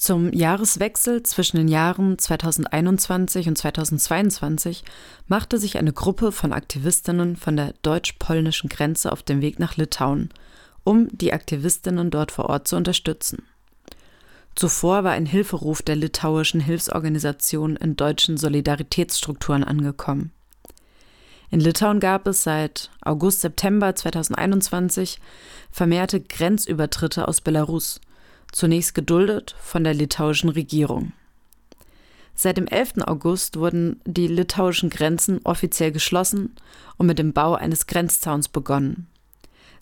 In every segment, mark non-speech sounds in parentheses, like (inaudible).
Zum Jahreswechsel zwischen den Jahren 2021 und 2022 machte sich eine Gruppe von Aktivistinnen von der deutsch-polnischen Grenze auf den Weg nach Litauen, um die Aktivistinnen dort vor Ort zu unterstützen. Zuvor war ein Hilferuf der litauischen Hilfsorganisation in deutschen Solidaritätsstrukturen angekommen. In Litauen gab es seit August, September 2021 vermehrte Grenzübertritte aus Belarus, zunächst geduldet von der litauischen Regierung. Seit dem 11. August wurden die litauischen Grenzen offiziell geschlossen und mit dem Bau eines Grenzzauns begonnen.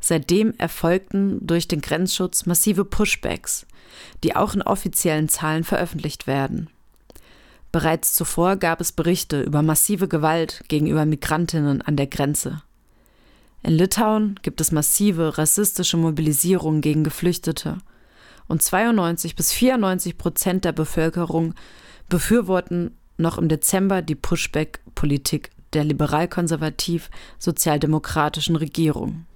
Seitdem erfolgten durch den Grenzschutz massive Pushbacks, die auch in offiziellen Zahlen veröffentlicht werden. Bereits zuvor gab es Berichte über massive Gewalt gegenüber Migrantinnen an der Grenze. In Litauen gibt es massive rassistische Mobilisierung gegen Geflüchtete und 92 bis 94 Prozent der Bevölkerung befürworten noch im Dezember die Pushback-Politik der liberal-konservativ-sozialdemokratischen Regierung.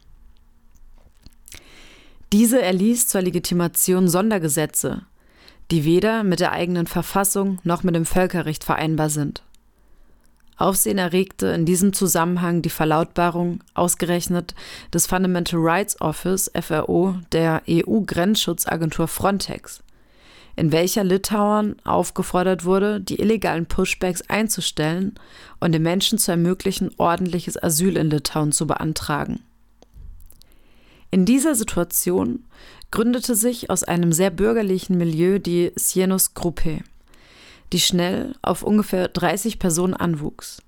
Diese erließ zur Legitimation Sondergesetze, die weder mit der eigenen Verfassung noch mit dem Völkerrecht vereinbar sind. Aufsehen erregte in diesem Zusammenhang die Verlautbarung ausgerechnet des Fundamental Rights Office FRO der EU-Grenzschutzagentur Frontex, in welcher Litauen aufgefordert wurde, die illegalen Pushbacks einzustellen und den Menschen zu ermöglichen, ordentliches Asyl in Litauen zu beantragen. In dieser Situation gründete sich aus einem sehr bürgerlichen Milieu die Sienus Gruppe, die schnell auf ungefähr 30 Personen anwuchs.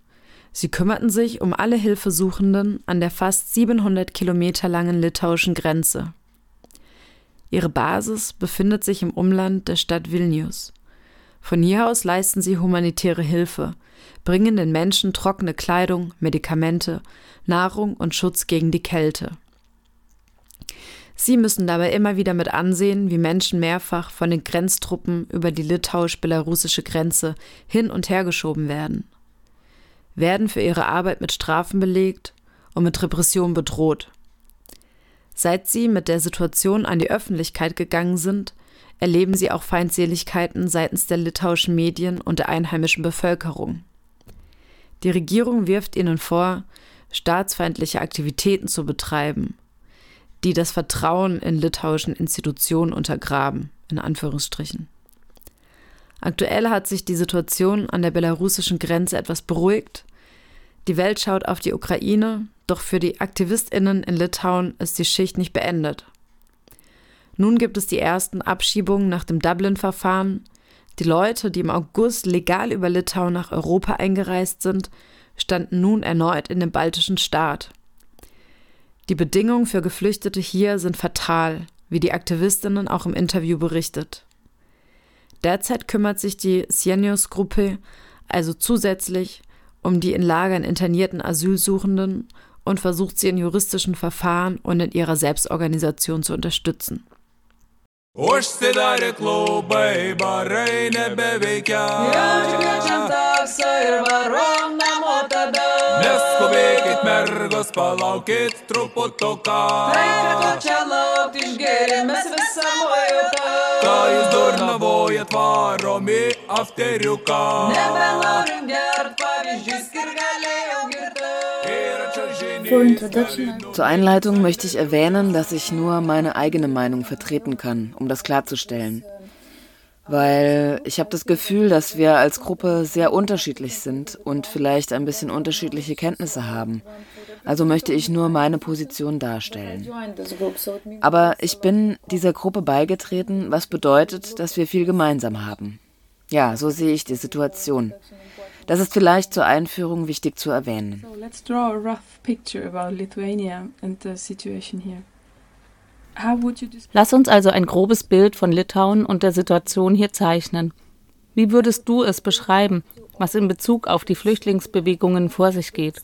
Sie kümmerten sich um alle Hilfesuchenden an der fast 700 Kilometer langen litauischen Grenze. Ihre Basis befindet sich im Umland der Stadt Vilnius. Von hier aus leisten sie humanitäre Hilfe, bringen den Menschen trockene Kleidung, Medikamente, Nahrung und Schutz gegen die Kälte. Sie müssen dabei immer wieder mit ansehen, wie Menschen mehrfach von den Grenztruppen über die litauisch-belarussische Grenze hin und her geschoben werden, werden für ihre Arbeit mit Strafen belegt und mit Repression bedroht. Seit sie mit der Situation an die Öffentlichkeit gegangen sind, erleben sie auch Feindseligkeiten seitens der litauischen Medien und der einheimischen Bevölkerung. Die Regierung wirft ihnen vor, staatsfeindliche Aktivitäten zu betreiben die das Vertrauen in litauischen Institutionen untergraben, in Anführungsstrichen. Aktuell hat sich die Situation an der belarussischen Grenze etwas beruhigt. Die Welt schaut auf die Ukraine, doch für die Aktivistinnen in Litauen ist die Schicht nicht beendet. Nun gibt es die ersten Abschiebungen nach dem Dublin-Verfahren. Die Leute, die im August legal über Litauen nach Europa eingereist sind, standen nun erneut in dem baltischen Staat. Die Bedingungen für Geflüchtete hier sind fatal, wie die Aktivistinnen auch im Interview berichtet. Derzeit kümmert sich die Sienius-Gruppe also zusätzlich um die in Lagern internierten Asylsuchenden und versucht sie in juristischen Verfahren und in ihrer Selbstorganisation zu unterstützen. Užsidarė klubai, barai nebeveikia. Jaučiam taksą ir varom namo tada. Neskubėkit mergos, palaukit truputuką. Tai ko čia laukti išgėrėmės visą mojotą. Ką jūs durnavojat varomi afteriuką. Nebenorim gert galėjau girti. Zur Einleitung möchte ich erwähnen, dass ich nur meine eigene Meinung vertreten kann, um das klarzustellen. Weil ich habe das Gefühl, dass wir als Gruppe sehr unterschiedlich sind und vielleicht ein bisschen unterschiedliche Kenntnisse haben. Also möchte ich nur meine Position darstellen. Aber ich bin dieser Gruppe beigetreten, was bedeutet, dass wir viel gemeinsam haben. Ja, so sehe ich die Situation. Das ist vielleicht zur Einführung wichtig zu erwähnen. Lass uns also ein grobes Bild von Litauen und der Situation hier zeichnen. Wie würdest du es beschreiben, was in Bezug auf die Flüchtlingsbewegungen vor sich geht?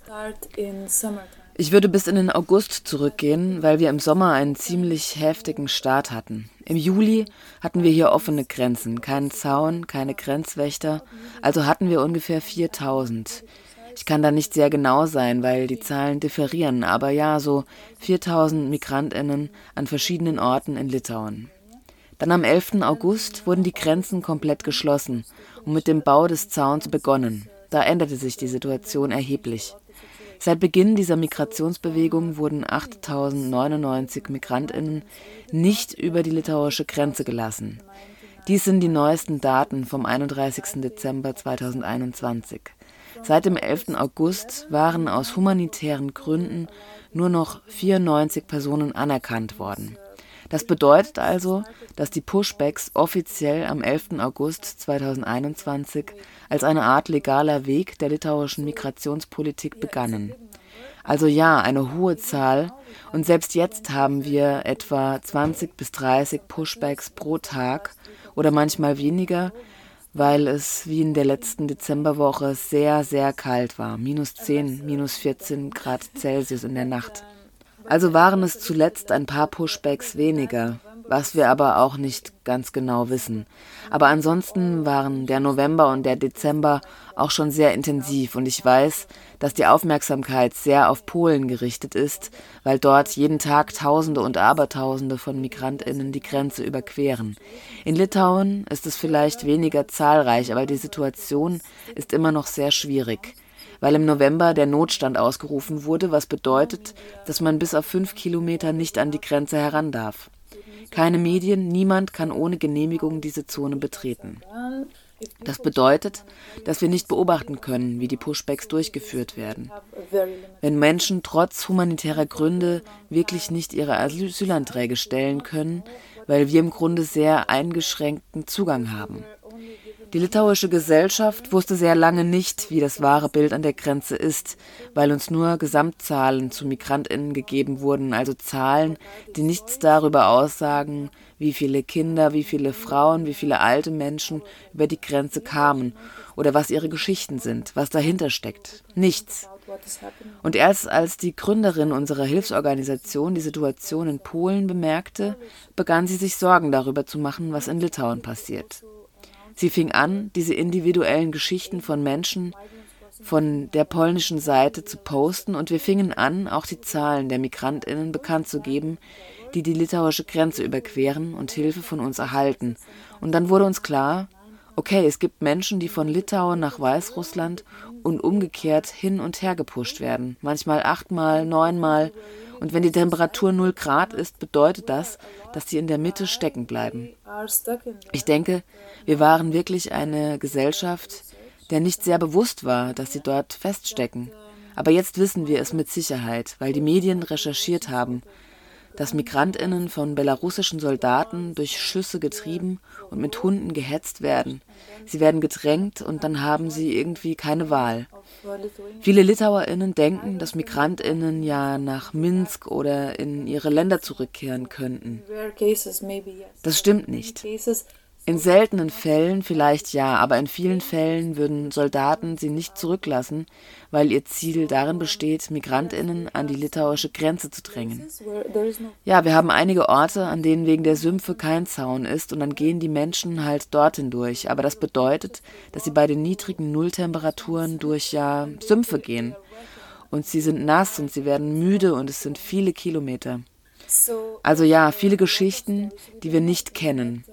Ich würde bis in den August zurückgehen, weil wir im Sommer einen ziemlich heftigen Start hatten. Im Juli hatten wir hier offene Grenzen, keinen Zaun, keine Grenzwächter, also hatten wir ungefähr 4000. Ich kann da nicht sehr genau sein, weil die Zahlen differieren, aber ja, so 4000 Migrantinnen an verschiedenen Orten in Litauen. Dann am 11. August wurden die Grenzen komplett geschlossen und mit dem Bau des Zauns begonnen. Da änderte sich die Situation erheblich. Seit Beginn dieser Migrationsbewegung wurden 8.099 Migrantinnen nicht über die litauische Grenze gelassen. Dies sind die neuesten Daten vom 31. Dezember 2021. Seit dem 11. August waren aus humanitären Gründen nur noch 94 Personen anerkannt worden. Das bedeutet also, dass die Pushbacks offiziell am 11. August 2021 als eine Art legaler Weg der litauischen Migrationspolitik begannen. Also ja, eine hohe Zahl, und selbst jetzt haben wir etwa 20 bis 30 Pushbacks pro Tag oder manchmal weniger, weil es wie in der letzten Dezemberwoche sehr, sehr kalt war. Minus 10, minus 14 Grad Celsius in der Nacht. Also waren es zuletzt ein paar Pushbacks weniger, was wir aber auch nicht ganz genau wissen. Aber ansonsten waren der November und der Dezember auch schon sehr intensiv und ich weiß, dass die Aufmerksamkeit sehr auf Polen gerichtet ist, weil dort jeden Tag Tausende und Abertausende von Migrantinnen die Grenze überqueren. In Litauen ist es vielleicht weniger zahlreich, aber die Situation ist immer noch sehr schwierig weil im November der Notstand ausgerufen wurde, was bedeutet, dass man bis auf fünf Kilometer nicht an die Grenze heran darf. Keine Medien, niemand kann ohne Genehmigung diese Zone betreten. Das bedeutet, dass wir nicht beobachten können, wie die Pushbacks durchgeführt werden. Wenn Menschen trotz humanitärer Gründe wirklich nicht ihre Asylanträge stellen können, weil wir im Grunde sehr eingeschränkten Zugang haben. Die litauische Gesellschaft wusste sehr lange nicht, wie das wahre Bild an der Grenze ist, weil uns nur Gesamtzahlen zu Migrantinnen gegeben wurden, also Zahlen, die nichts darüber aussagen, wie viele Kinder, wie viele Frauen, wie viele alte Menschen über die Grenze kamen oder was ihre Geschichten sind, was dahinter steckt. Nichts. Und erst als die Gründerin unserer Hilfsorganisation die Situation in Polen bemerkte, begann sie sich Sorgen darüber zu machen, was in Litauen passiert. Sie fing an, diese individuellen Geschichten von Menschen von der polnischen Seite zu posten und wir fingen an, auch die Zahlen der Migrantinnen bekannt zu geben, die die litauische Grenze überqueren und Hilfe von uns erhalten. Und dann wurde uns klar, okay, es gibt Menschen, die von Litauen nach Weißrussland und umgekehrt hin und her gepusht werden, manchmal achtmal, neunmal und wenn die Temperatur 0 Grad ist, bedeutet das, dass sie in der Mitte stecken bleiben. Ich denke, wir waren wirklich eine Gesellschaft, der nicht sehr bewusst war, dass sie dort feststecken. Aber jetzt wissen wir es mit Sicherheit, weil die Medien recherchiert haben, dass Migrantinnen von belarussischen Soldaten durch Schüsse getrieben und mit Hunden gehetzt werden. Sie werden gedrängt und dann haben sie irgendwie keine Wahl. Viele Litauerinnen denken, dass Migrantinnen ja nach Minsk oder in ihre Länder zurückkehren könnten. Das stimmt nicht. In seltenen Fällen vielleicht ja, aber in vielen Fällen würden Soldaten sie nicht zurücklassen, weil ihr Ziel darin besteht, Migrantinnen an die litauische Grenze zu drängen. Ja, wir haben einige Orte, an denen wegen der Sümpfe kein Zaun ist und dann gehen die Menschen halt dorthin durch, aber das bedeutet, dass sie bei den niedrigen Nulltemperaturen durch ja Sümpfe gehen. Und sie sind nass und sie werden müde und es sind viele Kilometer. Also ja, viele Geschichten, die wir nicht kennen.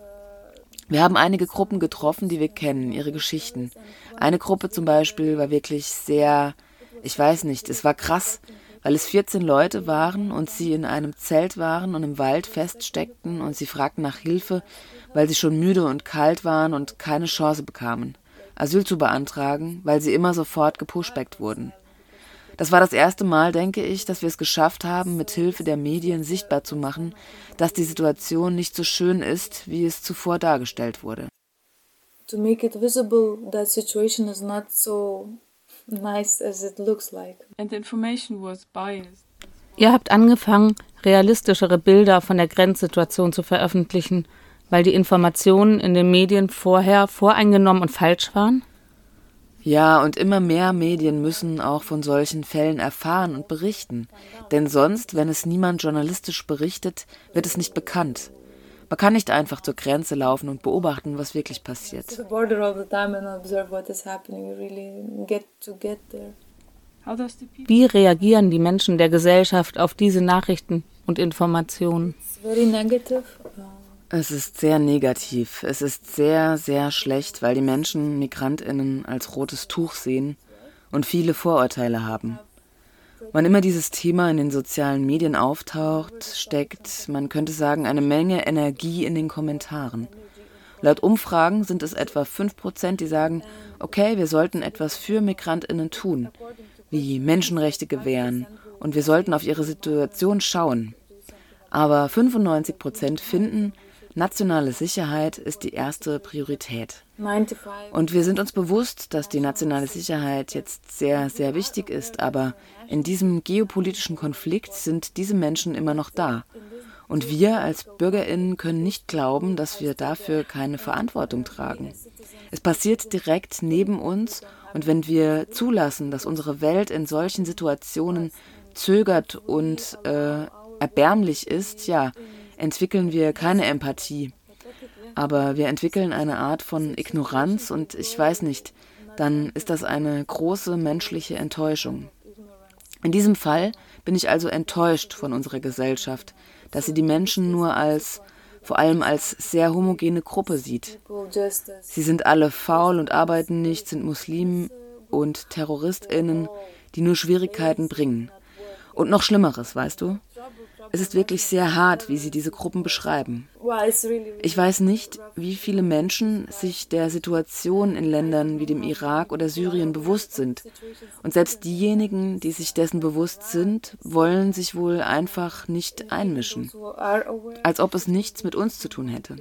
Wir haben einige Gruppen getroffen, die wir kennen, ihre Geschichten. Eine Gruppe zum Beispiel war wirklich sehr, ich weiß nicht, es war krass, weil es 14 Leute waren und sie in einem Zelt waren und im Wald feststeckten und sie fragten nach Hilfe, weil sie schon müde und kalt waren und keine Chance bekamen, Asyl zu beantragen, weil sie immer sofort gepushbackt wurden. Das war das erste Mal, denke ich, dass wir es geschafft haben, mit Hilfe der Medien sichtbar zu machen, dass die Situation nicht so schön ist, wie es zuvor dargestellt wurde. To make it visible, that situation is not so nice as it looks like. And the information was biased. Ihr habt angefangen, realistischere Bilder von der Grenzsituation zu veröffentlichen, weil die Informationen in den Medien vorher voreingenommen und falsch waren? Ja, und immer mehr Medien müssen auch von solchen Fällen erfahren und berichten. Denn sonst, wenn es niemand journalistisch berichtet, wird es nicht bekannt. Man kann nicht einfach zur Grenze laufen und beobachten, was wirklich passiert. Wie reagieren die Menschen der Gesellschaft auf diese Nachrichten und Informationen? Es ist sehr negativ. Es ist sehr, sehr schlecht, weil die Menschen Migrantinnen als rotes Tuch sehen und viele Vorurteile haben. Wann immer dieses Thema in den sozialen Medien auftaucht, steckt, man könnte sagen, eine Menge Energie in den Kommentaren. Laut Umfragen sind es etwa 5%, die sagen, okay, wir sollten etwas für Migrantinnen tun, wie Menschenrechte gewähren, und wir sollten auf ihre Situation schauen. Aber 95 Prozent finden, nationale Sicherheit ist die erste Priorität. Und wir sind uns bewusst, dass die nationale Sicherheit jetzt sehr, sehr wichtig ist, aber in diesem geopolitischen Konflikt sind diese Menschen immer noch da. Und wir als Bürgerinnen können nicht glauben, dass wir dafür keine Verantwortung tragen. Es passiert direkt neben uns und wenn wir zulassen, dass unsere Welt in solchen Situationen zögert und äh, erbärmlich ist, ja, entwickeln wir keine Empathie. Aber wir entwickeln eine Art von Ignoranz und ich weiß nicht, dann ist das eine große menschliche Enttäuschung. In diesem Fall bin ich also enttäuscht von unserer Gesellschaft, dass sie die Menschen nur als vor allem als sehr homogene Gruppe sieht. Sie sind alle faul und arbeiten nicht, sind Muslimen und Terroristinnen, die nur Schwierigkeiten bringen. Und noch Schlimmeres, weißt du? Es ist wirklich sehr hart, wie sie diese Gruppen beschreiben. Ich weiß nicht, wie viele Menschen sich der Situation in Ländern wie dem Irak oder Syrien bewusst sind. Und selbst diejenigen, die sich dessen bewusst sind, wollen sich wohl einfach nicht einmischen. Als ob es nichts mit uns zu tun hätte.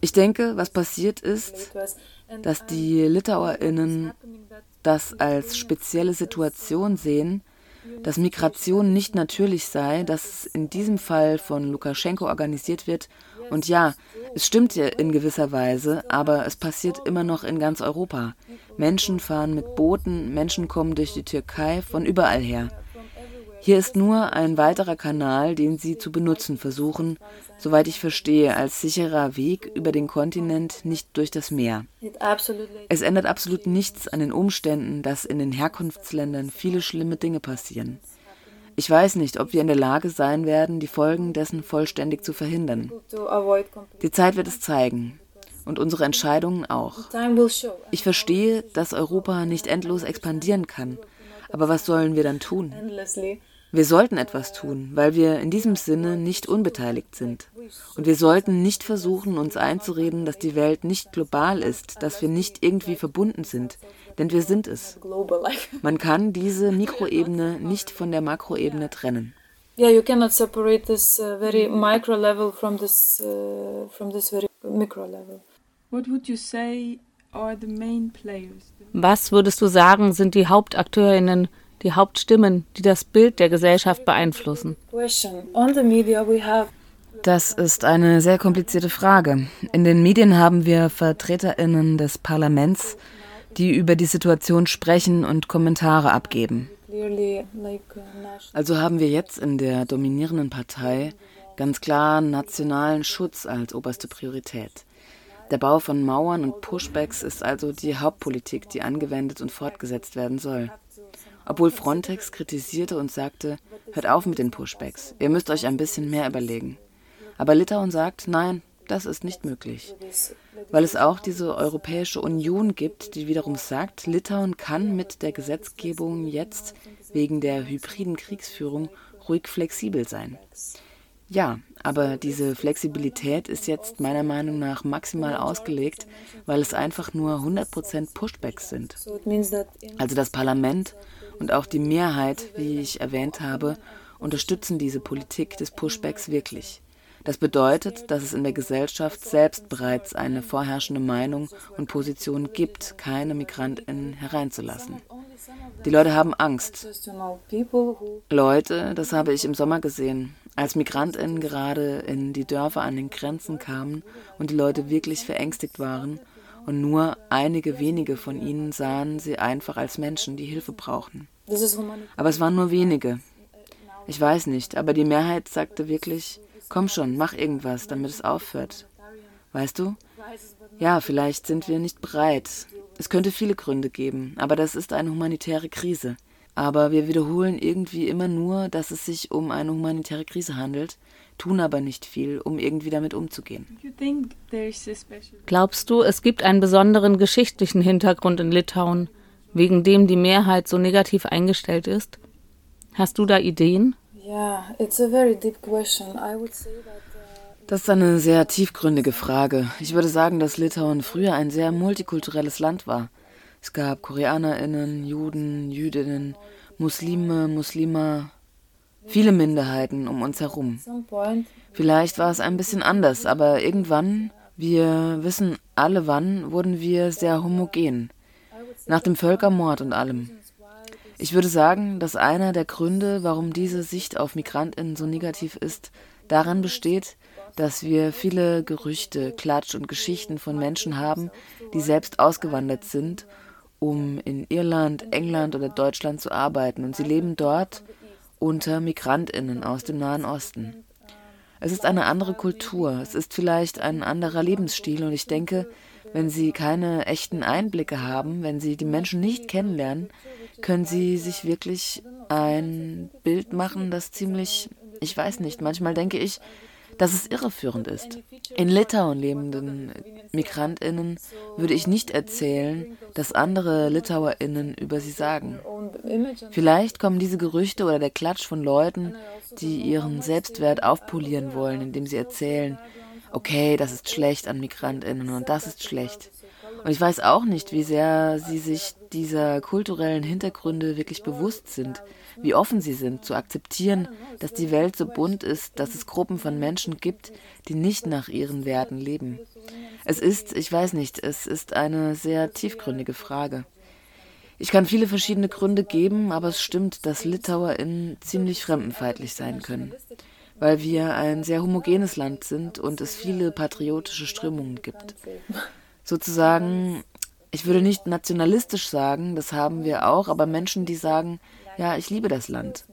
Ich denke, was passiert ist, dass die Litauerinnen das als spezielle Situation sehen, dass Migration nicht natürlich sei, dass es in diesem Fall von Lukaschenko organisiert wird. Und ja, es stimmt ja in gewisser Weise, aber es passiert immer noch in ganz Europa. Menschen fahren mit Booten, Menschen kommen durch die Türkei von überall her. Hier ist nur ein weiterer Kanal, den sie zu benutzen versuchen, soweit ich verstehe, als sicherer Weg über den Kontinent, nicht durch das Meer. Es ändert absolut nichts an den Umständen, dass in den Herkunftsländern viele schlimme Dinge passieren. Ich weiß nicht, ob wir in der Lage sein werden, die Folgen dessen vollständig zu verhindern. Die Zeit wird es zeigen. Und unsere Entscheidungen auch. Ich verstehe, dass Europa nicht endlos expandieren kann. Aber was sollen wir dann tun? Wir sollten etwas tun, weil wir in diesem Sinne nicht unbeteiligt sind. Und wir sollten nicht versuchen, uns einzureden, dass die Welt nicht global ist, dass wir nicht irgendwie verbunden sind, denn wir sind es. (laughs) Man kann diese Mikroebene nicht von der Makroebene trennen. Yeah, you cannot separate this uh, very micro level from this uh, from this very micro level. What would you say are the main players? Was würdest du sagen, sind die Hauptakteurinnen die Hauptstimmen, die das Bild der Gesellschaft beeinflussen? Das ist eine sehr komplizierte Frage. In den Medien haben wir Vertreterinnen des Parlaments, die über die Situation sprechen und Kommentare abgeben. Also haben wir jetzt in der dominierenden Partei ganz klar nationalen Schutz als oberste Priorität. Der Bau von Mauern und Pushbacks ist also die Hauptpolitik, die angewendet und fortgesetzt werden soll obwohl Frontex kritisierte und sagte, hört auf mit den Pushbacks, ihr müsst euch ein bisschen mehr überlegen. Aber Litauen sagt, nein, das ist nicht möglich. Weil es auch diese Europäische Union gibt, die wiederum sagt, Litauen kann mit der Gesetzgebung jetzt wegen der hybriden Kriegsführung ruhig flexibel sein. Ja, aber diese Flexibilität ist jetzt meiner Meinung nach maximal ausgelegt, weil es einfach nur 100% Pushbacks sind. Also das Parlament und auch die Mehrheit, wie ich erwähnt habe, unterstützen diese Politik des Pushbacks wirklich. Das bedeutet, dass es in der Gesellschaft selbst bereits eine vorherrschende Meinung und Position gibt, keine Migrantinnen hereinzulassen. Die Leute haben Angst. Leute, das habe ich im Sommer gesehen, als Migrantinnen gerade in die Dörfer an den Grenzen kamen und die Leute wirklich verängstigt waren und nur einige wenige von ihnen sahen sie einfach als Menschen, die Hilfe brauchten. Aber es waren nur wenige. Ich weiß nicht, aber die Mehrheit sagte wirklich, komm schon, mach irgendwas, damit es aufhört. Weißt du? Ja, vielleicht sind wir nicht bereit. Es könnte viele Gründe geben, aber das ist eine humanitäre Krise. Aber wir wiederholen irgendwie immer nur, dass es sich um eine humanitäre Krise handelt, tun aber nicht viel, um irgendwie damit umzugehen. Glaubst du, es gibt einen besonderen geschichtlichen Hintergrund in Litauen, wegen dem die Mehrheit so negativ eingestellt ist? Hast du da Ideen? Das ist eine sehr tiefgründige Frage. Ich würde sagen, dass Litauen früher ein sehr multikulturelles Land war. Es gab KoreanerInnen, Juden, Jüdinnen, Muslime, Muslima, viele Minderheiten um uns herum. Vielleicht war es ein bisschen anders, aber irgendwann, wir wissen alle wann, wurden wir sehr homogen. Nach dem Völkermord und allem. Ich würde sagen, dass einer der Gründe, warum diese Sicht auf Migrantinnen so negativ ist, daran besteht, dass wir viele Gerüchte, Klatsch und Geschichten von Menschen haben, die selbst ausgewandert sind, um in Irland, England oder Deutschland zu arbeiten, und sie leben dort unter Migrantinnen aus dem Nahen Osten. Es ist eine andere Kultur, es ist vielleicht ein anderer Lebensstil. Und ich denke, wenn Sie keine echten Einblicke haben, wenn Sie die Menschen nicht kennenlernen, können Sie sich wirklich ein Bild machen, das ziemlich, ich weiß nicht, manchmal denke ich, dass es irreführend ist. In Litauen lebenden Migrantinnen würde ich nicht erzählen, dass andere Litauerinnen über sie sagen. Vielleicht kommen diese Gerüchte oder der Klatsch von Leuten, die ihren Selbstwert aufpolieren wollen, indem sie erzählen, okay, das ist schlecht an Migrantinnen und das ist schlecht. Und ich weiß auch nicht, wie sehr sie sich dieser kulturellen Hintergründe wirklich bewusst sind, wie offen sie sind, zu akzeptieren, dass die Welt so bunt ist, dass es Gruppen von Menschen gibt, die nicht nach ihren Werten leben. Es ist, ich weiß nicht, es ist eine sehr tiefgründige Frage. Ich kann viele verschiedene Gründe geben, aber es stimmt, dass LitauerInnen ziemlich fremdenfeindlich sein können, weil wir ein sehr homogenes Land sind und es viele patriotische Strömungen gibt. Sozusagen, ich würde nicht nationalistisch sagen, das haben wir auch, aber Menschen, die sagen, ja, ich liebe das Land.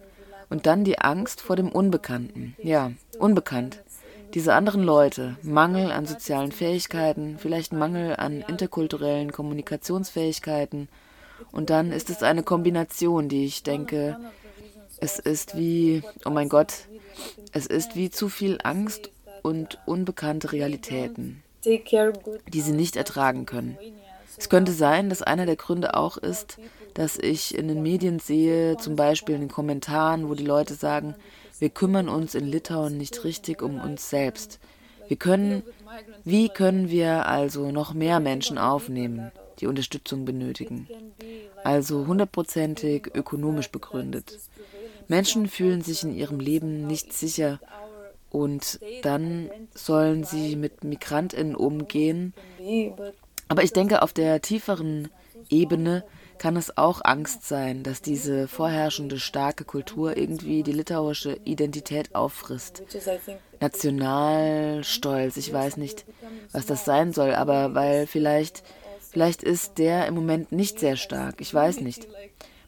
Und dann die Angst vor dem Unbekannten. Ja, unbekannt. Diese anderen Leute, Mangel an sozialen Fähigkeiten, vielleicht Mangel an interkulturellen Kommunikationsfähigkeiten. Und dann ist es eine Kombination, die ich denke, es ist wie, oh mein Gott, es ist wie zu viel Angst und unbekannte Realitäten, die sie nicht ertragen können. Es könnte sein, dass einer der Gründe auch ist, dass ich in den Medien sehe, zum Beispiel in den Kommentaren, wo die Leute sagen, wir kümmern uns in Litauen nicht richtig um uns selbst. Wir können, wie können wir also noch mehr Menschen aufnehmen, die Unterstützung benötigen? Also hundertprozentig ökonomisch begründet. Menschen fühlen sich in ihrem Leben nicht sicher und dann sollen sie mit Migrantinnen umgehen, aber ich denke, auf der tieferen Ebene kann es auch Angst sein, dass diese vorherrschende starke Kultur irgendwie die litauische Identität auffrisst. Nationalstolz, ich weiß nicht, was das sein soll, aber weil vielleicht, vielleicht ist der im Moment nicht sehr stark, ich weiß nicht.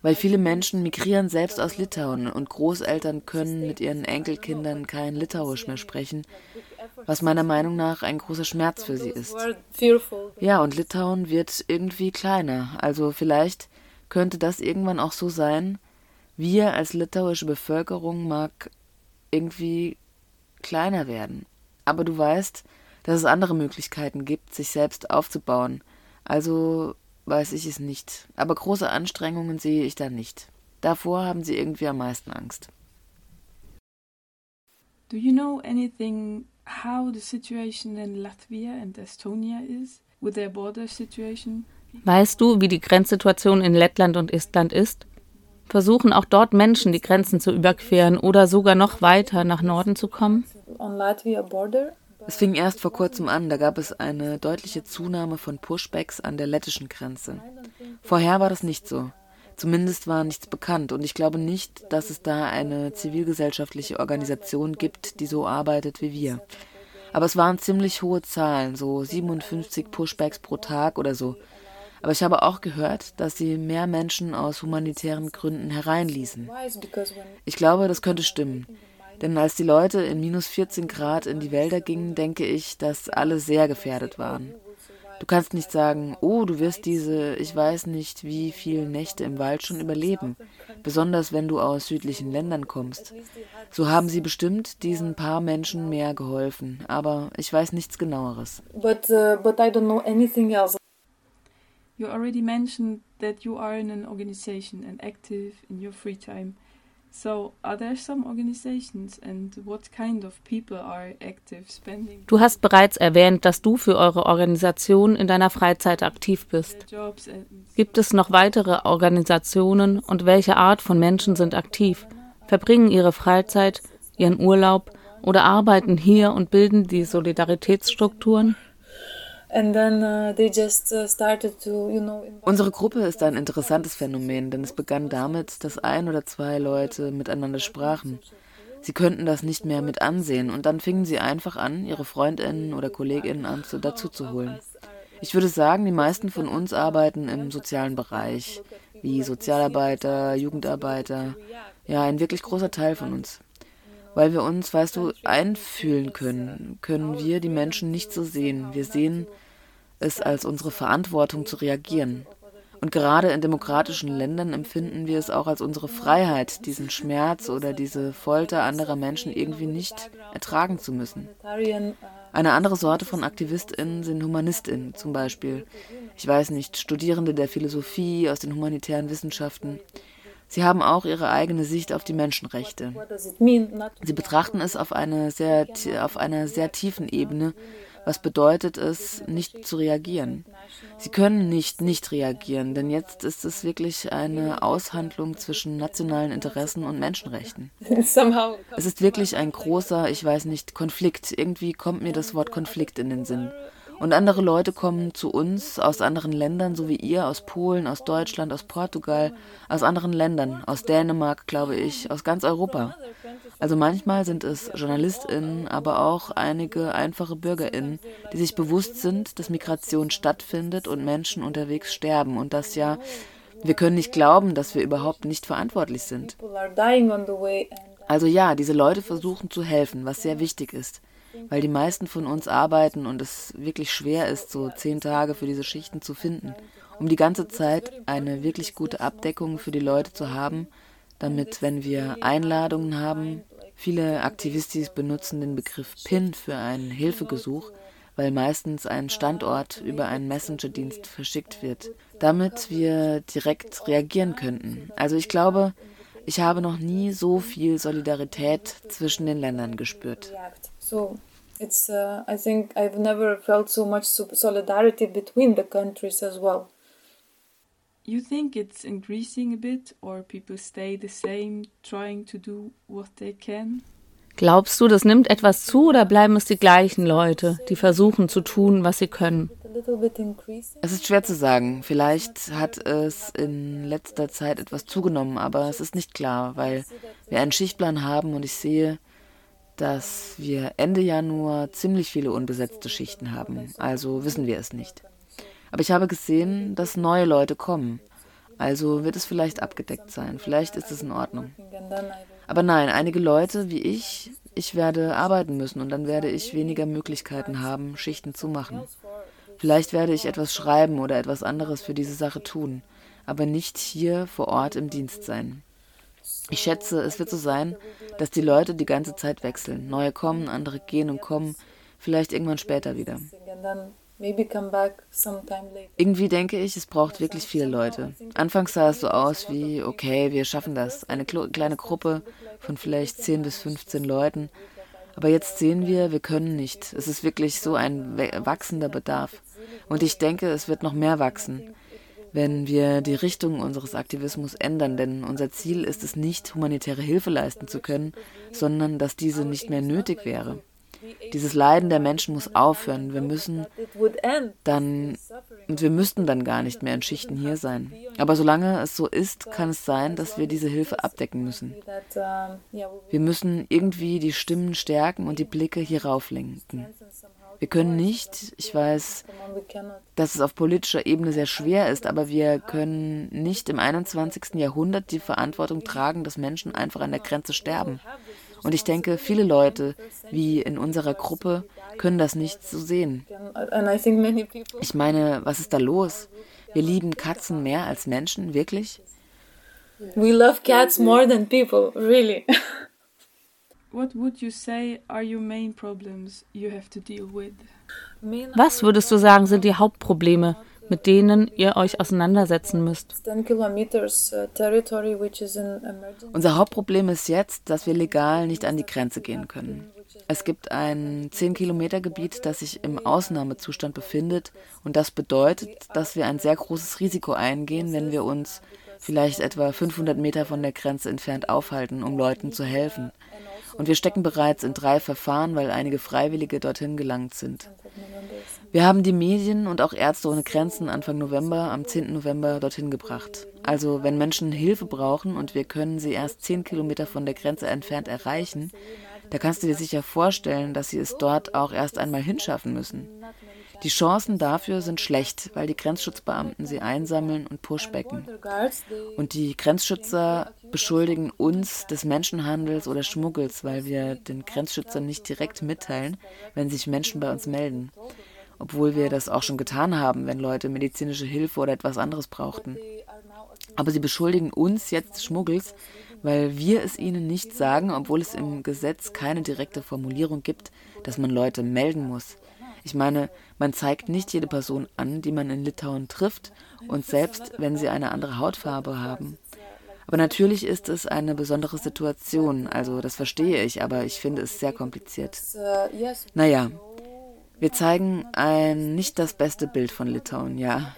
Weil viele Menschen migrieren selbst aus Litauen und Großeltern können mit ihren Enkelkindern kein Litauisch mehr sprechen, was meiner Meinung nach ein großer Schmerz für sie ist. Ja, und Litauen wird irgendwie kleiner. Also vielleicht könnte das irgendwann auch so sein, wir als litauische Bevölkerung mag irgendwie kleiner werden. Aber du weißt, dass es andere Möglichkeiten gibt, sich selbst aufzubauen. Also weiß ich es nicht. Aber große Anstrengungen sehe ich da nicht. Davor haben sie irgendwie am meisten Angst. Do you know anything how the situation in Latvia and Estonia is with their border situation? Weißt du, wie die Grenzsituation in Lettland und Estland ist? Versuchen auch dort Menschen, die Grenzen zu überqueren oder sogar noch weiter nach Norden zu kommen? Es fing erst vor kurzem an, da gab es eine deutliche Zunahme von Pushbacks an der lettischen Grenze. Vorher war das nicht so. Zumindest war nichts bekannt und ich glaube nicht, dass es da eine zivilgesellschaftliche Organisation gibt, die so arbeitet wie wir. Aber es waren ziemlich hohe Zahlen, so 57 Pushbacks pro Tag oder so. Aber ich habe auch gehört, dass sie mehr Menschen aus humanitären Gründen hereinließen. Ich glaube, das könnte stimmen. Denn als die Leute in minus 14 Grad in die Wälder gingen, denke ich, dass alle sehr gefährdet waren. Du kannst nicht sagen, oh, du wirst diese, ich weiß nicht, wie viele Nächte im Wald schon überleben, besonders wenn du aus südlichen Ländern kommst. So haben sie bestimmt diesen paar Menschen mehr geholfen, aber ich weiß nichts genaueres. But, uh, but I don't know anything else. You already mentioned that you are in an organization and active in your free time. So, are there some organizations and what kind of people are active spending? Du hast bereits erwähnt, dass du für eure Organisation in deiner Freizeit aktiv bist. Gibt es noch weitere Organisationen und welche Art von Menschen sind aktiv, verbringen ihre Freizeit, ihren Urlaub oder arbeiten hier und bilden die Solidaritätsstrukturen? Uh, uh, Unsere Gruppe ist ein interessantes Phänomen, denn es begann damit, dass ein oder zwei Leute miteinander sprachen. Sie könnten das nicht mehr mit ansehen und dann fingen sie einfach an, ihre Freundinnen oder Kolleginnen an, dazu zu holen. Ich würde sagen, die meisten von uns arbeiten im sozialen Bereich, wie Sozialarbeiter, Jugendarbeiter, ja, ein wirklich großer Teil von uns. Weil wir uns, weißt du, einfühlen können, können wir die Menschen nicht so sehen. Wir sehen es als unsere Verantwortung zu reagieren. Und gerade in demokratischen Ländern empfinden wir es auch als unsere Freiheit, diesen Schmerz oder diese Folter anderer Menschen irgendwie nicht ertragen zu müssen. Eine andere Sorte von AktivistInnen sind HumanistInnen zum Beispiel. Ich weiß nicht, Studierende der Philosophie aus den humanitären Wissenschaften. Sie haben auch ihre eigene Sicht auf die Menschenrechte. Sie betrachten es auf, eine sehr, auf einer sehr tiefen Ebene. Was bedeutet es, nicht zu reagieren? Sie können nicht nicht reagieren, denn jetzt ist es wirklich eine Aushandlung zwischen nationalen Interessen und Menschenrechten. Es ist wirklich ein großer, ich weiß nicht, Konflikt. Irgendwie kommt mir das Wort Konflikt in den Sinn. Und andere Leute kommen zu uns aus anderen Ländern, so wie ihr, aus Polen, aus Deutschland, aus Portugal, aus anderen Ländern, aus Dänemark, glaube ich, aus ganz Europa. Also manchmal sind es JournalistInnen, aber auch einige einfache BürgerInnen, die sich bewusst sind, dass Migration stattfindet und Menschen unterwegs sterben und dass ja, wir können nicht glauben, dass wir überhaupt nicht verantwortlich sind. Also ja, diese Leute versuchen zu helfen, was sehr wichtig ist weil die meisten von uns arbeiten und es wirklich schwer ist, so zehn Tage für diese Schichten zu finden, um die ganze Zeit eine wirklich gute Abdeckung für die Leute zu haben, damit, wenn wir Einladungen haben, viele Aktivistis benutzen den Begriff PIN für ein Hilfegesuch, weil meistens ein Standort über einen Messenger-Dienst verschickt wird, damit wir direkt reagieren könnten. Also ich glaube, ich habe noch nie so viel Solidarität zwischen den Ländern gespürt. So it's uh, I think I've never felt so much solidarity between the countries as well. You think it's increasing a bit or people stay the same trying to do what they can? Glaubst du, das nimmt etwas zu oder bleiben es die gleichen Leute, die versuchen zu tun, was sie können? Es ist schwer zu sagen. Vielleicht hat es in letzter Zeit etwas zugenommen, aber es ist nicht klar, weil wir einen Schichtplan haben und ich sehe, dass wir Ende Januar ziemlich viele unbesetzte Schichten haben. Also wissen wir es nicht. Aber ich habe gesehen, dass neue Leute kommen. Also wird es vielleicht abgedeckt sein. Vielleicht ist es in Ordnung. Aber nein, einige Leute wie ich, ich werde arbeiten müssen und dann werde ich weniger Möglichkeiten haben, Schichten zu machen. Vielleicht werde ich etwas schreiben oder etwas anderes für diese Sache tun, aber nicht hier vor Ort im Dienst sein. Ich schätze, es wird so sein, dass die Leute die ganze Zeit wechseln. Neue kommen, andere gehen und kommen, vielleicht irgendwann später wieder. Irgendwie denke ich, es braucht wirklich viele Leute. Anfangs sah es so aus wie, okay, wir schaffen das. Eine kleine Gruppe von vielleicht 10 bis 15 Leuten. Aber jetzt sehen wir, wir können nicht. Es ist wirklich so ein wachsender Bedarf. Und ich denke, es wird noch mehr wachsen wenn wir die Richtung unseres Aktivismus ändern, denn unser Ziel ist es nicht, humanitäre Hilfe leisten zu können, sondern dass diese nicht mehr nötig wäre. Dieses Leiden der Menschen muss aufhören. Wir müssen dann und wir müssten dann gar nicht mehr in Schichten hier sein. Aber solange es so ist, kann es sein, dass wir diese Hilfe abdecken müssen. Wir müssen irgendwie die Stimmen stärken und die Blicke hierauf lenken. Wir können nicht, ich weiß, dass es auf politischer Ebene sehr schwer ist, aber wir können nicht im 21. Jahrhundert die Verantwortung tragen, dass Menschen einfach an der Grenze sterben. Und ich denke, viele Leute, wie in unserer Gruppe, können das nicht so sehen. Ich meine, was ist da los? Wir lieben Katzen mehr als Menschen, wirklich? We love cats more than people, really. (laughs) What would you say are your main problems you have to deal with? Was würdest du sagen, sind die Hauptprobleme, mit denen ihr euch auseinandersetzen müsst? Uh, Unser Hauptproblem ist jetzt, dass wir legal nicht an die Grenze gehen können. Es gibt ein 10-Kilometer-Gebiet, das sich im Ausnahmezustand befindet und das bedeutet, dass wir ein sehr großes Risiko eingehen, wenn wir uns vielleicht etwa 500 Meter von der Grenze entfernt aufhalten, um Leuten zu helfen. Und wir stecken bereits in drei Verfahren, weil einige Freiwillige dorthin gelangt sind. Wir haben die Medien und auch Ärzte ohne Grenzen Anfang November, am 10. November, dorthin gebracht. Also wenn Menschen Hilfe brauchen und wir können sie erst 10 Kilometer von der Grenze entfernt erreichen, da kannst du dir sicher vorstellen, dass sie es dort auch erst einmal hinschaffen müssen. Die Chancen dafür sind schlecht, weil die Grenzschutzbeamten sie einsammeln und pushbacken. Und die Grenzschützer beschuldigen uns des Menschenhandels oder Schmuggels, weil wir den Grenzschützern nicht direkt mitteilen, wenn sich Menschen bei uns melden. Obwohl wir das auch schon getan haben, wenn Leute medizinische Hilfe oder etwas anderes brauchten. Aber sie beschuldigen uns jetzt des Schmuggels, weil wir es ihnen nicht sagen, obwohl es im Gesetz keine direkte Formulierung gibt, dass man Leute melden muss. Ich meine, man zeigt nicht jede Person an, die man in Litauen trifft, und selbst wenn sie eine andere Hautfarbe haben. Aber natürlich ist es eine besondere Situation, also das verstehe ich, aber ich finde es sehr kompliziert. Naja, wir zeigen ein nicht das beste Bild von Litauen, ja.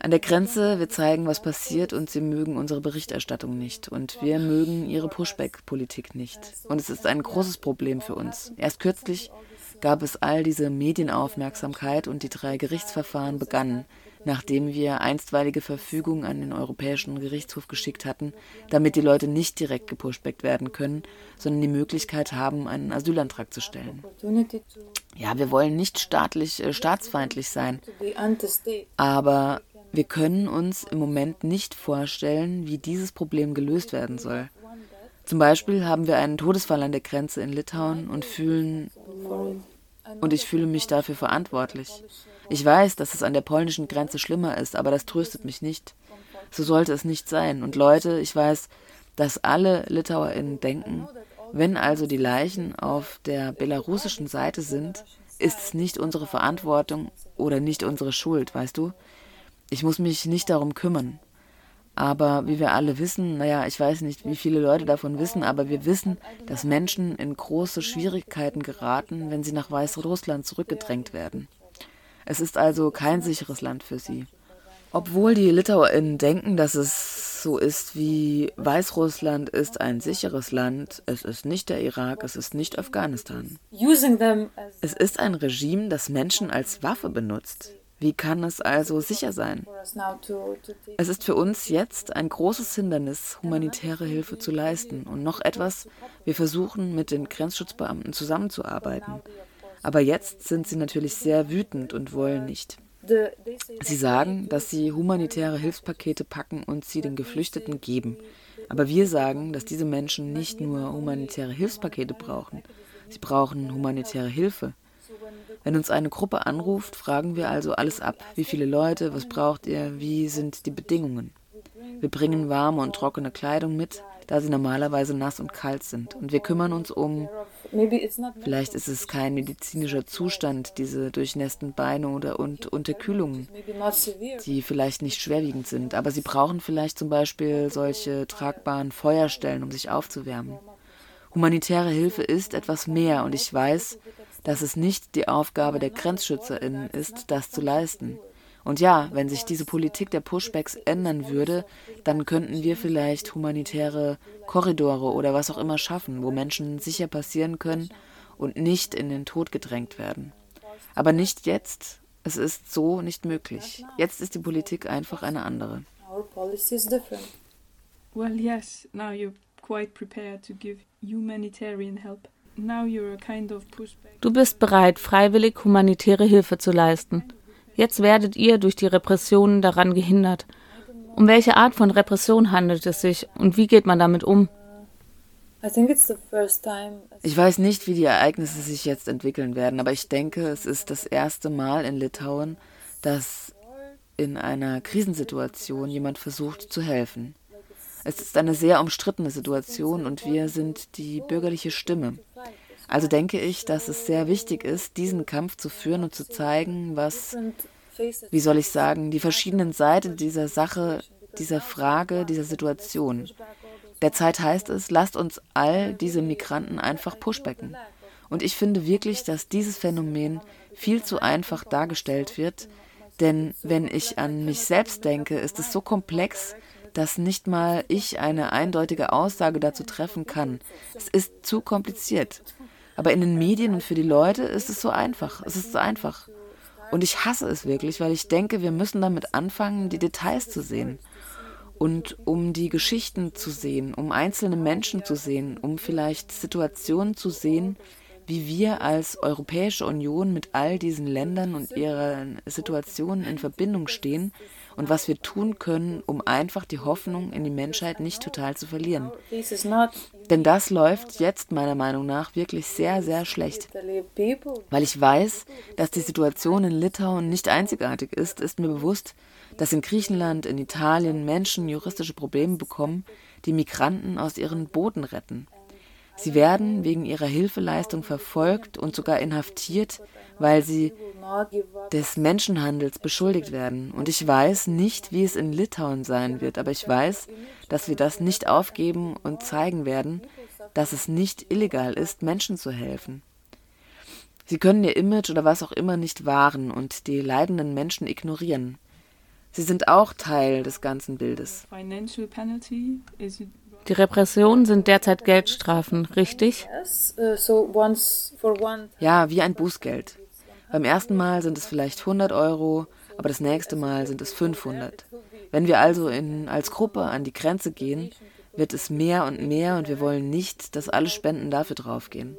An der Grenze, wir zeigen, was passiert und sie mögen unsere Berichterstattung nicht und wir mögen ihre Pushback-Politik nicht. Und es ist ein großes Problem für uns. Erst kürzlich gab es all diese Medienaufmerksamkeit und die drei Gerichtsverfahren begannen, nachdem wir einstweilige Verfügungen an den Europäischen Gerichtshof geschickt hatten, damit die Leute nicht direkt gepushbackt werden können, sondern die Möglichkeit haben, einen Asylantrag zu stellen. Ja, wir wollen nicht staatlich, äh, staatsfeindlich sein, aber wir können uns im Moment nicht vorstellen, wie dieses Problem gelöst werden soll. Zum Beispiel haben wir einen Todesfall an der Grenze in Litauen und fühlen und ich fühle mich dafür verantwortlich. Ich weiß, dass es an der polnischen Grenze schlimmer ist, aber das tröstet mich nicht. So sollte es nicht sein. Und Leute, ich weiß, dass alle LitauerInnen denken, wenn also die Leichen auf der belarussischen Seite sind, ist es nicht unsere Verantwortung oder nicht unsere Schuld, weißt du? Ich muss mich nicht darum kümmern. Aber wie wir alle wissen, naja, ich weiß nicht, wie viele Leute davon wissen, aber wir wissen, dass Menschen in große Schwierigkeiten geraten, wenn sie nach Weißrussland zurückgedrängt werden. Es ist also kein sicheres Land für sie. Obwohl die LitauerInnen denken, dass es so ist wie Weißrussland ist ein sicheres Land, es ist nicht der Irak, es ist nicht Afghanistan. Es ist ein Regime, das Menschen als Waffe benutzt. Wie kann es also sicher sein? Es ist für uns jetzt ein großes Hindernis, humanitäre Hilfe zu leisten. Und noch etwas, wir versuchen mit den Grenzschutzbeamten zusammenzuarbeiten. Aber jetzt sind sie natürlich sehr wütend und wollen nicht. Sie sagen, dass sie humanitäre Hilfspakete packen und sie den Geflüchteten geben. Aber wir sagen, dass diese Menschen nicht nur humanitäre Hilfspakete brauchen. Sie brauchen humanitäre Hilfe. Wenn uns eine Gruppe anruft, fragen wir also alles ab. Wie viele Leute, was braucht ihr, wie sind die Bedingungen? Wir bringen warme und trockene Kleidung mit, da sie normalerweise nass und kalt sind. Und wir kümmern uns um, vielleicht ist es kein medizinischer Zustand, diese durchnässten Beine oder und Unterkühlungen, die vielleicht nicht schwerwiegend sind, aber sie brauchen vielleicht zum Beispiel solche tragbaren Feuerstellen, um sich aufzuwärmen. Humanitäre Hilfe ist etwas mehr und ich weiß, dass es nicht die Aufgabe der GrenzschützerInnen ist, das zu leisten. Und ja, wenn sich diese Politik der Pushbacks ändern würde, dann könnten wir vielleicht humanitäre Korridore oder was auch immer schaffen, wo Menschen sicher passieren können und nicht in den Tod gedrängt werden. Aber nicht jetzt. Es ist so nicht möglich. Jetzt ist die Politik einfach eine andere. Well, yes, now you're quite prepared to give humanitarian help. Du bist bereit, freiwillig humanitäre Hilfe zu leisten. Jetzt werdet ihr durch die Repressionen daran gehindert. Um welche Art von Repression handelt es sich und wie geht man damit um? Ich weiß nicht, wie die Ereignisse sich jetzt entwickeln werden, aber ich denke, es ist das erste Mal in Litauen, dass in einer Krisensituation jemand versucht zu helfen. Es ist eine sehr umstrittene Situation und wir sind die bürgerliche Stimme. Also denke ich, dass es sehr wichtig ist, diesen Kampf zu führen und zu zeigen, was, wie soll ich sagen, die verschiedenen Seiten dieser Sache, dieser Frage, dieser Situation. Derzeit heißt es, lasst uns all diese Migranten einfach pushbacken. Und ich finde wirklich, dass dieses Phänomen viel zu einfach dargestellt wird, denn wenn ich an mich selbst denke, ist es so komplex, dass nicht mal ich eine eindeutige Aussage dazu treffen kann. Es ist zu kompliziert. Aber in den Medien und für die Leute ist es so einfach. Es ist so einfach. Und ich hasse es wirklich, weil ich denke, wir müssen damit anfangen, die Details zu sehen. Und um die Geschichten zu sehen, um einzelne Menschen zu sehen, um vielleicht Situationen zu sehen, wie wir als Europäische Union mit all diesen Ländern und ihren Situationen in Verbindung stehen und was wir tun können, um einfach die Hoffnung in die Menschheit nicht total zu verlieren. Denn das läuft jetzt meiner Meinung nach wirklich sehr, sehr schlecht. Weil ich weiß, dass die Situation in Litauen nicht einzigartig ist, ist mir bewusst, dass in Griechenland, in Italien Menschen juristische Probleme bekommen, die Migranten aus ihren Booten retten. Sie werden wegen ihrer Hilfeleistung verfolgt und sogar inhaftiert, weil sie des Menschenhandels beschuldigt werden. Und ich weiß nicht, wie es in Litauen sein wird, aber ich weiß, dass wir das nicht aufgeben und zeigen werden, dass es nicht illegal ist, Menschen zu helfen. Sie können ihr Image oder was auch immer nicht wahren und die leidenden Menschen ignorieren. Sie sind auch Teil des ganzen Bildes. Die Repressionen sind derzeit Geldstrafen, richtig? Ja, wie ein Bußgeld. Beim ersten Mal sind es vielleicht 100 Euro, aber das nächste Mal sind es 500. Wenn wir also in, als Gruppe an die Grenze gehen, wird es mehr und mehr und wir wollen nicht, dass alle Spenden dafür draufgehen.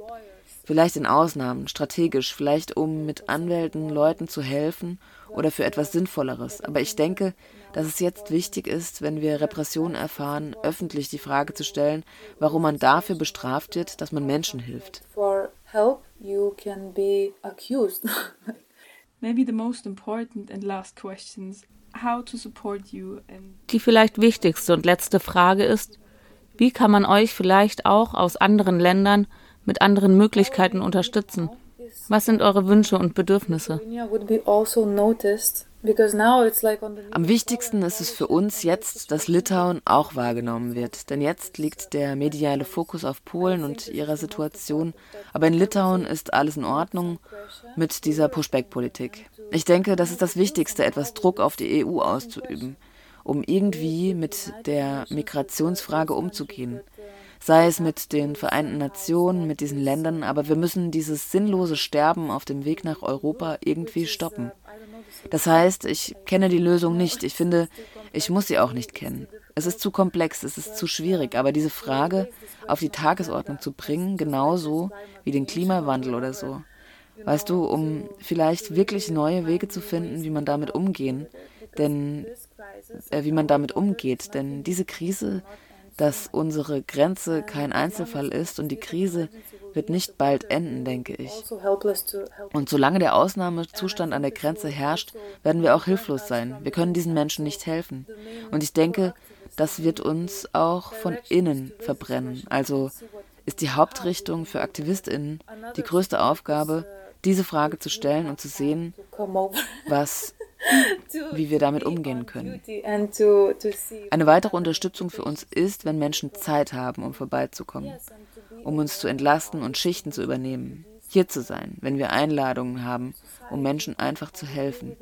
Vielleicht in Ausnahmen, strategisch, vielleicht um mit Anwälten Leuten zu helfen oder für etwas Sinnvolleres. Aber ich denke, dass es jetzt wichtig ist, wenn wir Repression erfahren, öffentlich die Frage zu stellen, warum man dafür bestraft wird, dass man Menschen hilft. For help you can be accused. (laughs) Maybe the most important and last questions. How to support you Die vielleicht wichtigste und letzte Frage ist, wie kann man euch vielleicht auch aus anderen Ländern mit anderen Möglichkeiten unterstützen? Was sind eure Wünsche und Bedürfnisse? Am wichtigsten ist es für uns jetzt, dass Litauen auch wahrgenommen wird. Denn jetzt liegt der mediale Fokus auf Polen und ihrer Situation. Aber in Litauen ist alles in Ordnung mit dieser Pushback-Politik. Ich denke, das ist das Wichtigste, etwas Druck auf die EU auszuüben, um irgendwie mit der Migrationsfrage umzugehen sei es mit den Vereinten Nationen, mit diesen Ländern, aber wir müssen dieses sinnlose Sterben auf dem Weg nach Europa irgendwie stoppen. Das heißt, ich kenne die Lösung nicht. Ich finde, ich muss sie auch nicht kennen. Es ist zu komplex, es ist zu schwierig, aber diese Frage auf die Tagesordnung zu bringen, genauso wie den Klimawandel oder so. Weißt du, um vielleicht wirklich neue Wege zu finden, wie man damit umgehen, denn äh, wie man damit umgeht, denn diese Krise dass unsere Grenze kein Einzelfall ist und die Krise wird nicht bald enden, denke ich. Und solange der Ausnahmezustand an der Grenze herrscht, werden wir auch hilflos sein. Wir können diesen Menschen nicht helfen. Und ich denke, das wird uns auch von innen verbrennen. Also ist die Hauptrichtung für Aktivistinnen die größte Aufgabe, diese Frage zu stellen und zu sehen, was wie wir damit umgehen können. Eine weitere Unterstützung für uns ist, wenn Menschen Zeit haben, um vorbeizukommen, um uns zu entlasten und Schichten zu übernehmen, hier zu sein, wenn wir Einladungen haben, um Menschen einfach zu helfen.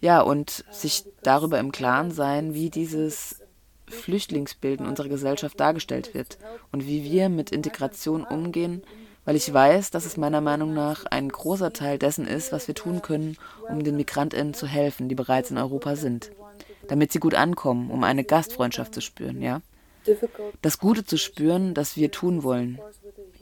Ja, und sich darüber im Klaren sein, wie dieses Flüchtlingsbild in unserer Gesellschaft dargestellt wird und wie wir mit Integration umgehen weil ich weiß, dass es meiner Meinung nach ein großer Teil dessen ist, was wir tun können, um den Migrantinnen zu helfen, die bereits in Europa sind, damit sie gut ankommen, um eine Gastfreundschaft zu spüren, ja? Das Gute zu spüren, das wir tun wollen.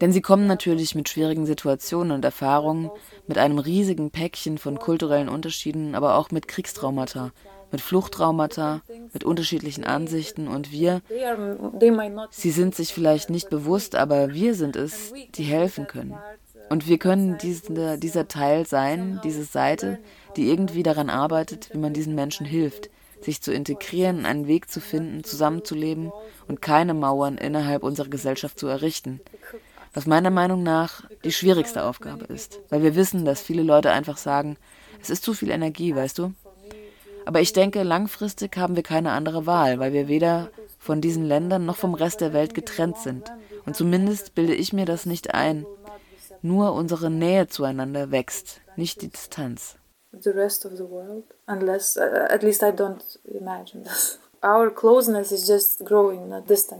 Denn sie kommen natürlich mit schwierigen Situationen und Erfahrungen, mit einem riesigen Päckchen von kulturellen Unterschieden, aber auch mit Kriegstraumata, mit Fluchttraumata, mit unterschiedlichen Ansichten und wir, sie sind sich vielleicht nicht bewusst, aber wir sind es, die helfen können. Und wir können diese, dieser Teil sein, diese Seite, die irgendwie daran arbeitet, wie man diesen Menschen hilft, sich zu integrieren, einen Weg zu finden, zusammenzuleben und keine Mauern innerhalb unserer Gesellschaft zu errichten. Was meiner Meinung nach die schwierigste Aufgabe ist, weil wir wissen, dass viele Leute einfach sagen, es ist zu viel Energie, weißt du? Aber ich denke, langfristig haben wir keine andere Wahl, weil wir weder von diesen Ländern noch vom Rest der Welt getrennt sind. Und zumindest bilde ich mir das nicht ein. Nur unsere Nähe zueinander wächst, nicht die Distanz. The rest of the world, unless, uh, at least I don't imagine this. Our closeness is just growing, not distant.